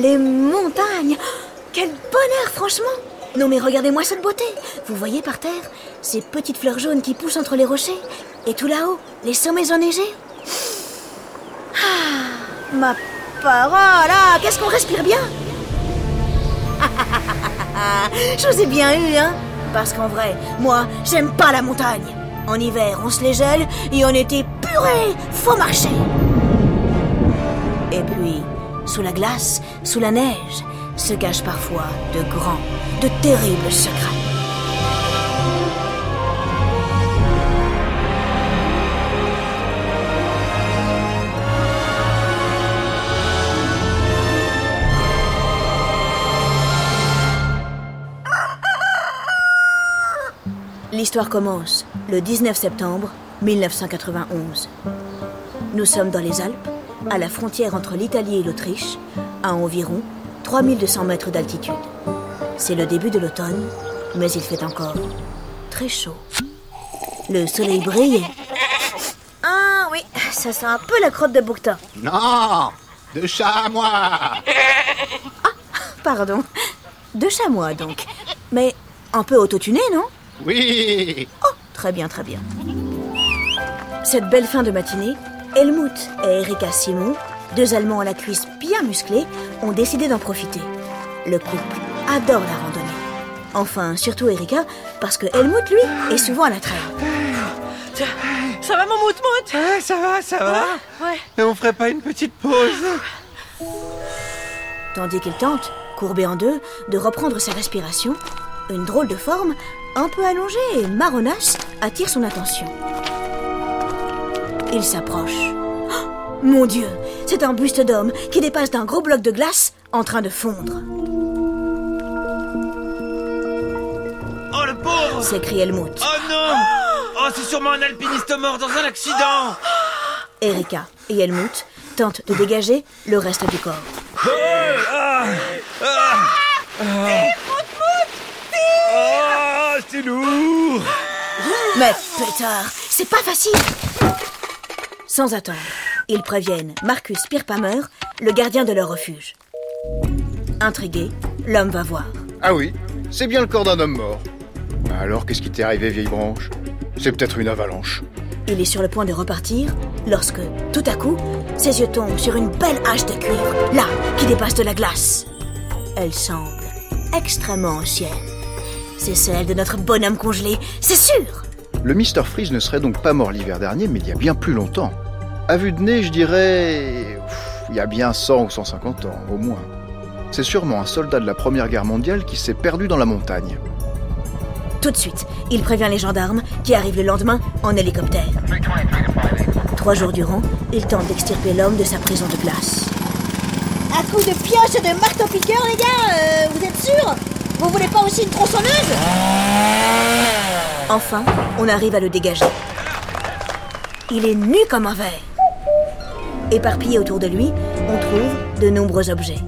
Les montagnes. Quel bonheur, franchement. Non mais regardez-moi cette beauté. Vous voyez par terre ces petites fleurs jaunes qui poussent entre les rochers Et tout là-haut, les sommets enneigés. Ah Ma parole. Ah Qu'est-ce qu'on respire bien? Je vous ai bien eu, hein. Parce qu'en vrai, moi, j'aime pas la montagne. En hiver, on se les gèle et on était purée Faut marcher. Et puis, sous la glace, sous la neige, se cachent parfois de grands, de terribles secrets. L'histoire commence le 19 septembre 1991. Nous sommes dans les Alpes, à la frontière entre l'Italie et l'Autriche, à environ 3200 mètres d'altitude. C'est le début de l'automne, mais il fait encore très chaud. Le soleil brille. Ah oui, ça sent un peu la crotte de bouquetin. Non De chamois Pardon. De chamois donc. Mais un peu autotuné, non? Oui Oh, très bien, très bien. Cette belle fin de matinée, Helmut et Erika Simon, deux Allemands à la cuisse bien musclés, ont décidé d'en profiter. Le couple adore la randonnée. Enfin, surtout Erika, parce que Helmut, lui, est souvent à la traîne. Ça va mon mout-mout? Ouais, ça va, ça va. Ouais. Et on ferait pas une petite pause? Tandis qu'il tente, courbé en deux, de reprendre sa respiration, une drôle de forme, un peu allongée et marronasse, attire son attention. Il s'approche. Oh, mon Dieu, c'est un buste d'homme qui dépasse d'un gros bloc de glace en train de fondre. Oh le pauvre S'écrie Helmut. Oh non Oh, c'est sûrement un alpiniste mort dans un accident Erika et Helmut tentent de dégager le reste du corps. Oh, c'est lourd Mais pétard, c'est pas facile Sans attendre, ils préviennent Marcus Pirpamer, le gardien de leur refuge. Intrigué, l'homme va voir. Ah oui, c'est bien le corps d'un homme mort. Alors, qu'est-ce qui t'est arrivé, vieille branche? C'est peut-être une avalanche. Il est sur le point de repartir lorsque, tout à coup, ses yeux tombent sur une belle hache de cuivre, là, qui dépasse de la glace. Elle semble extrêmement ancienne. C'est celle de notre bonhomme congelé, c'est sûr Le Mr. Freeze ne serait donc pas mort l'hiver dernier, mais il y a bien plus longtemps. À vue de nez, je dirais... Il y a bien 100 ou 150 ans, au moins. C'est sûrement un soldat de la Première Guerre mondiale qui s'est perdu dans la montagne. Tout de suite, il prévient les gendarmes qui arrivent le lendemain en hélicoptère. Trois jours durant, il tente d'extirper l'homme de sa prison de glace. À coup de pioche et de marteau-piqueur, les gars, euh, vous êtes sûrs? Vous voulez pas aussi une tronçonneuse? Enfin, on arrive à le dégager. Il est nu comme un verre. Éparpillé autour de lui, on trouve de nombreux objets.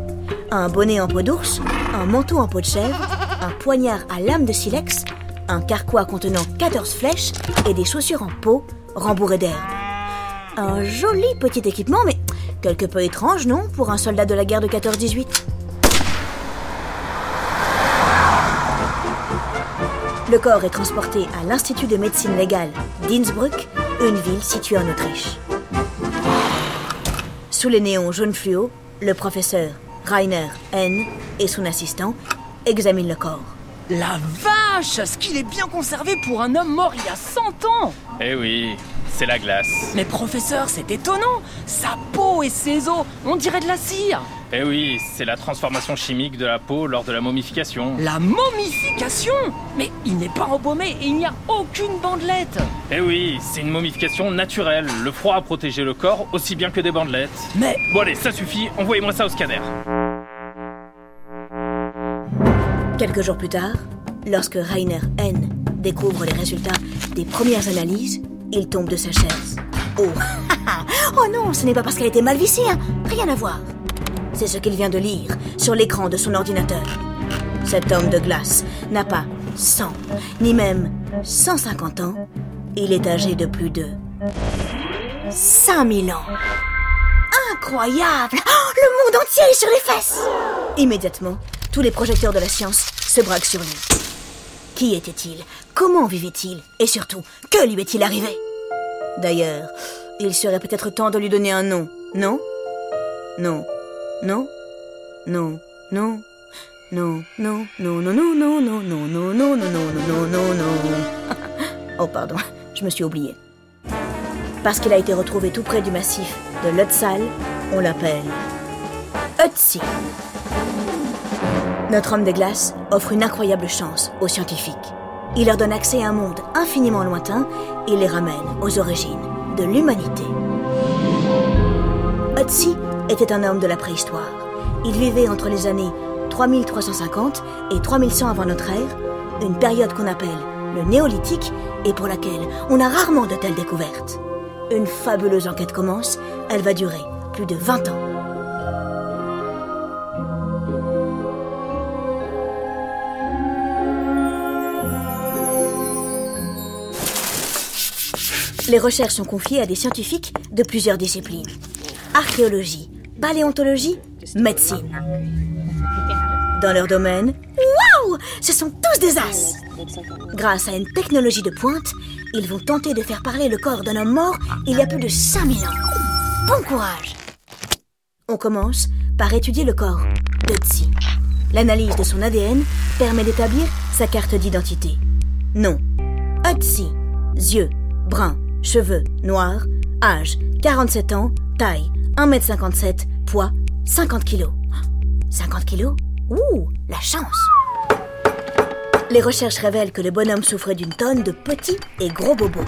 Un bonnet en peau d'ours, un manteau en peau de chèvre, un poignard à lame de silex, un carquois contenant 14 flèches et des chaussures en peau rembourrées d'herbe. Un joli petit équipement, mais quelque peu étrange, non, pour un soldat de la guerre de 14-18 Le corps est transporté à l'Institut de médecine légale d'Innsbruck, une ville située en Autriche. Sous les néons jaune fluo, le professeur Rainer N et son assistant examinent le corps. La vache Ce qu'il est bien conservé pour un homme mort il y a 100 ans? Eh oui, c'est la glace. Mais professeur, c'est étonnant Sa peau et ses os, on dirait de la cire Eh oui, c'est la transformation chimique de la peau lors de la momification. La momification Mais il n'est pas embaumé et il n'y a aucune bandelette Eh oui, c'est une momification naturelle. Le froid a protégé le corps aussi bien que des bandelettes. Mais Bon allez, ça suffit, envoyez-moi ça au scanner. Quelques jours plus tard, lorsque Rainer N découvre les résultats des premières analyses, il tombe de sa chaise. Oh, oh non, ce n'est pas parce qu'elle était mal vissée, hein. rien à voir. C'est ce qu'il vient de lire sur l'écran de son ordinateur. Cet homme de glace n'a pas 100, ni même 150 ans. Il est âgé de plus de 5000 ans. Incroyable Le monde entier est sur les fesses Immédiatement, tous les projecteurs de la science se braquent sur lui. Qui était-il Comment vivait-il Et surtout, que lui est-il arrivé D'ailleurs, il serait peut-être temps de lui donner un nom, non Non, non, non, non, non, non, non, non, non, non, non, non, non, non, non, non, non, non, non. Oh pardon, je me suis oublié. Parce qu'il a été retrouvé tout près du massif de Lutzal, on l'appelle Ötzi. Notre homme des glaces offre une incroyable chance aux scientifiques. Il leur donne accès à un monde infiniment lointain et les ramène aux origines de l'humanité. Ötzi était un homme de la préhistoire. Il vivait entre les années 3350 et 3100 avant notre ère, une période qu'on appelle le néolithique et pour laquelle on a rarement de telles découvertes. Une fabuleuse enquête commence, elle va durer plus de 20 ans. Les recherches sont confiées à des scientifiques de plusieurs disciplines. Archéologie, paléontologie, médecine. Dans leur domaine, waouh Ce sont tous des as Grâce à une technologie de pointe, ils vont tenter de faire parler le corps d'un homme mort il y a plus de 5000 ans. Bon courage On commence par étudier le corps de. L'analyse de son ADN permet d'établir sa carte d'identité. Nom Otzi. Yeux bruns, cheveux noirs, âge 47 ans, taille 1m57, poids 50 kg. 50 kg Ouh, la chance Les recherches révèlent que le bonhomme souffrait d'une tonne de petits et gros bobos.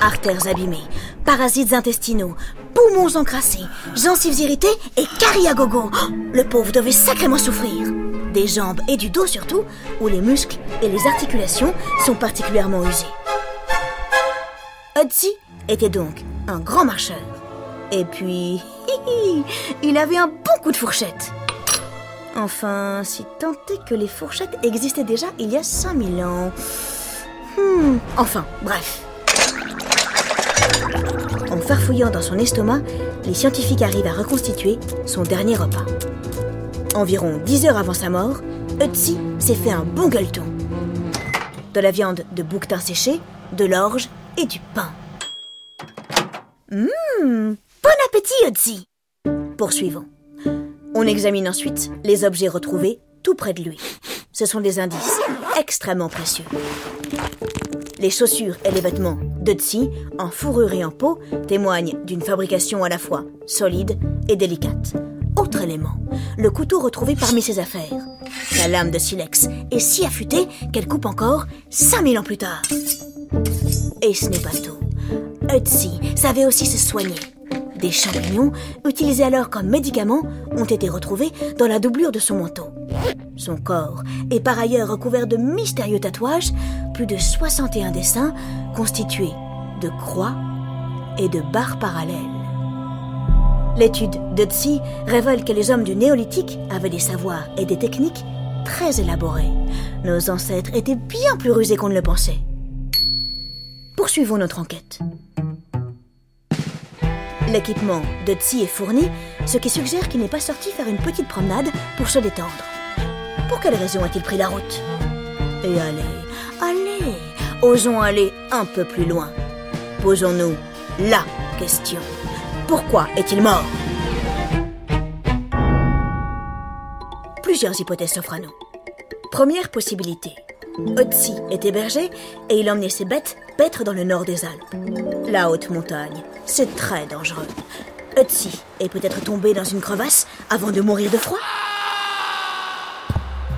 Artères abîmées, parasites intestinaux, poumons encrassés, gencives irritées et caries à gogo. Le pauvre devait sacrément souffrir. Des jambes et du dos surtout, où les muscles et les articulations sont particulièrement usés. Hudson était donc un grand marcheur. Et puis, il avait un bon coup de fourchette. Enfin, si tant est que les fourchettes existaient déjà il y a 5000 ans. Hmm, enfin, bref. En farfouillant dans son estomac, les scientifiques arrivent à reconstituer son dernier repas. Environ 10 heures avant sa mort, Ötzi s'est fait un bon gueuleton. De la viande de bouquetin séché, de l'orge et du pain. Hum, bon appétit, Ötzi Poursuivons. On examine ensuite les objets retrouvés tout près de lui. Ce sont des indices extrêmement précieux. Les chaussures et les vêtements d'Ötzi, en fourrure et en peau, témoignent d'une fabrication à la fois solide et délicate. Autre élément, le couteau retrouvé parmi ses affaires. La lame de silex est si affûtée qu'elle coupe encore 5000 ans plus tard. Et ce n'est pas tout. Ötzi savait aussi se soigner. Des champignons, utilisés alors comme médicaments, ont été retrouvés dans la doublure de son manteau. Son corps est par ailleurs recouvert de mystérieux tatouages, plus de 61 dessins constitués de croix et de barres parallèles. L'étude d'Ötzi révèle que les hommes du néolithique avaient des savoirs et des techniques très élaborés. Nos ancêtres étaient bien plus rusés qu'on ne le pensait. Poursuivons notre enquête. L'équipement de Tsi est fourni, ce qui suggère qu'il n'est pas sorti faire une petite promenade pour se détendre. Pour quelle raison a-t-il pris la route? Et allez, allez, osons aller un peu plus loin. Posons-nous la question. Pourquoi est-il mort? Plusieurs hypothèses s'offrent à nous. Première possibilité. Otzi était berger et il emmenait ses bêtes paître dans le nord des Alpes. La haute montagne, c'est très dangereux. Otzi est peut-être tombé dans une crevasse avant de mourir de froid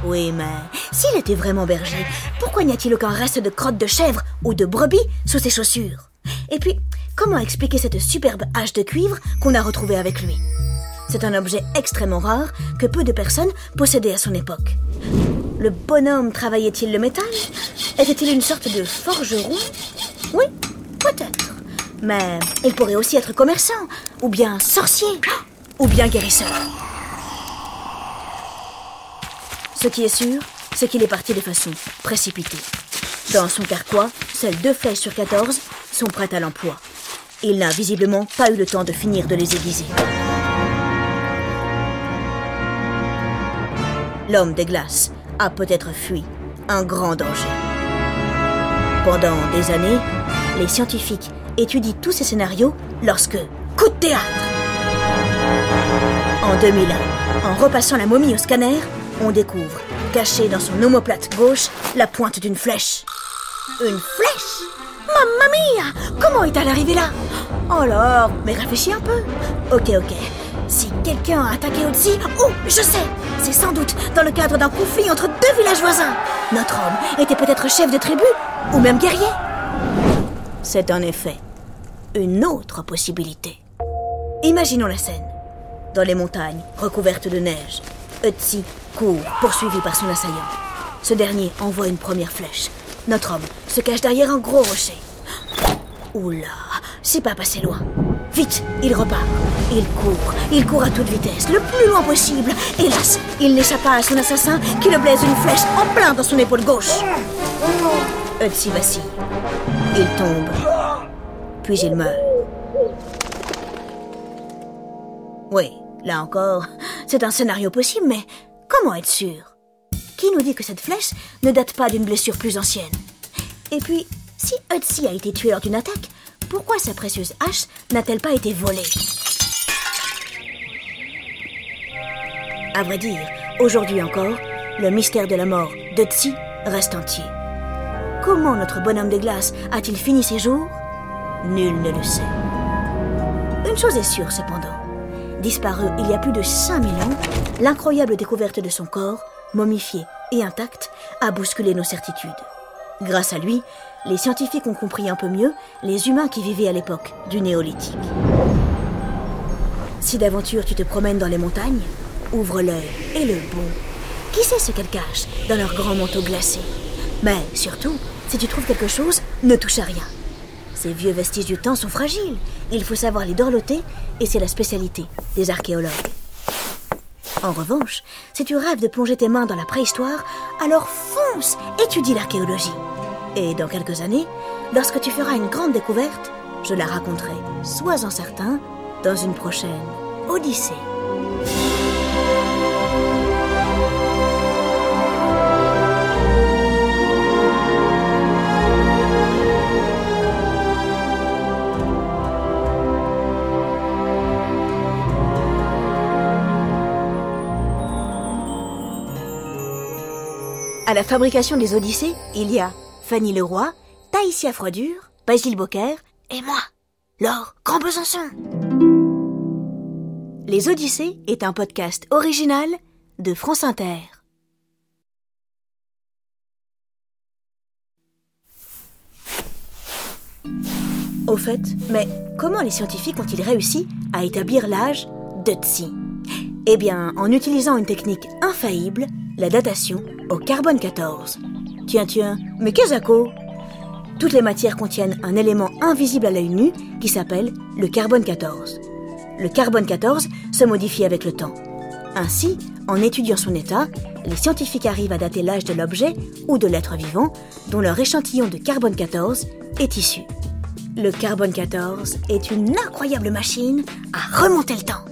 Oui, mais s'il était vraiment berger, pourquoi n'y a-t-il aucun reste de crotte de chèvre ou de brebis sous ses chaussures? Et puis, comment expliquer cette superbe hache de cuivre qu'on a retrouvée avec lui? C'est un objet extrêmement rare que peu de personnes possédaient à son époque. Le bonhomme travaillait-il le métal? Était-il une sorte de forgeron? Oui, peut-être. Mais il pourrait aussi être commerçant, ou bien sorcier, ou bien guérisseur. Ce qui est sûr, c'est qu'il est parti de façon précipitée. Dans son carquois, seules deux flèches sur 14 sont prêtes à l'emploi. Il n'a visiblement pas eu le temps de finir de les aiguiser. L'homme des glaces a peut-être fui un grand danger. Pendant des années, les scientifiques étudient tous ces scénarios lorsque, coup de théâtre En 2001, en repassant la momie au scanner, on découvre, cachée dans son omoplate gauche, la pointe d'une flèche. Une flèche? Mamma mia Comment est-elle arrivée là? Oh là, mais réfléchis un peu. Ok, ok. Si quelqu'un a attaqué Otzi, oh, je sais C'est sans doute dans le cadre d'un conflit entre deux villages voisins. Notre homme était peut-être chef de tribu, ou même guerrier. C'est en effet une autre possibilité. Imaginons la scène. Dans les montagnes, recouvertes de neige, Otzi court, poursuivi par son assaillant. Ce dernier envoie une première flèche. Notre homme se cache derrière un gros rocher. Oula, c'est pas passé loin. Vite, il repart. Il court, il court à toute vitesse, le plus loin possible. Hélas, il n'échappe pas à son assassin qui le blesse une flèche en plein dans son épaule gauche. Otzi vacille. Il tombe. Puis il meurt. Oui, là encore, c'est un scénario possible, mais comment être sûr? Qui nous dit que cette flèche ne date pas d'une blessure plus ancienne? Et puis, si Otzi a été tué lors d'une attaque, pourquoi sa précieuse hache n'a-t-elle pas été volée À vrai dire, aujourd'hui encore, le mystère de la mort d'Otzi reste entier. Comment notre bonhomme de glace a-t-il fini ses jours? Nul ne le sait. Une chose est sûre cependant. Disparu il y a plus de 5000 ans, l'incroyable découverte de son corps, momifié et intact, a bousculé nos certitudes. Grâce à lui, les scientifiques ont compris un peu mieux les humains qui vivaient à l'époque du néolithique. Si d'aventure tu te promènes dans les montagnes, ouvre l'œil et le bon. Qui sait ce qu'elles cachent dans leurs grands manteaux glacés Mais surtout, si tu trouves quelque chose, ne touche à rien. Ces vieux vestiges du temps sont fragiles. Il faut savoir les dorloter et c'est la spécialité des archéologues. En revanche, si tu rêves de plonger tes mains dans la préhistoire, alors fonce, étudie l'archéologie. Et dans quelques années, lorsque tu feras une grande découverte, je la raconterai, sois-en certain, dans une prochaine Odyssée. À la fabrication des Odyssées, il y a Fanny Leroy, Taïsia Froidure, Basile Bocquer et moi, Laure Grand Besançon. Les Odyssées est un podcast original de France Inter. Au fait, mais comment les scientifiques ont-ils réussi à établir l'âge de Tsi Eh bien, en utilisant une technique infaillible, la datation au carbone 14. Tiens, tiens, mais qu'est-ce Toutes les matières contiennent un élément invisible à l'œil nu qui s'appelle le carbone 14. Le carbone 14 se modifie avec le temps. Ainsi, en étudiant son état, les scientifiques arrivent à dater l'âge de l'objet ou de l'être vivant dont leur échantillon de carbone 14 est issu. Le carbone 14 est une incroyable machine à remonter le temps.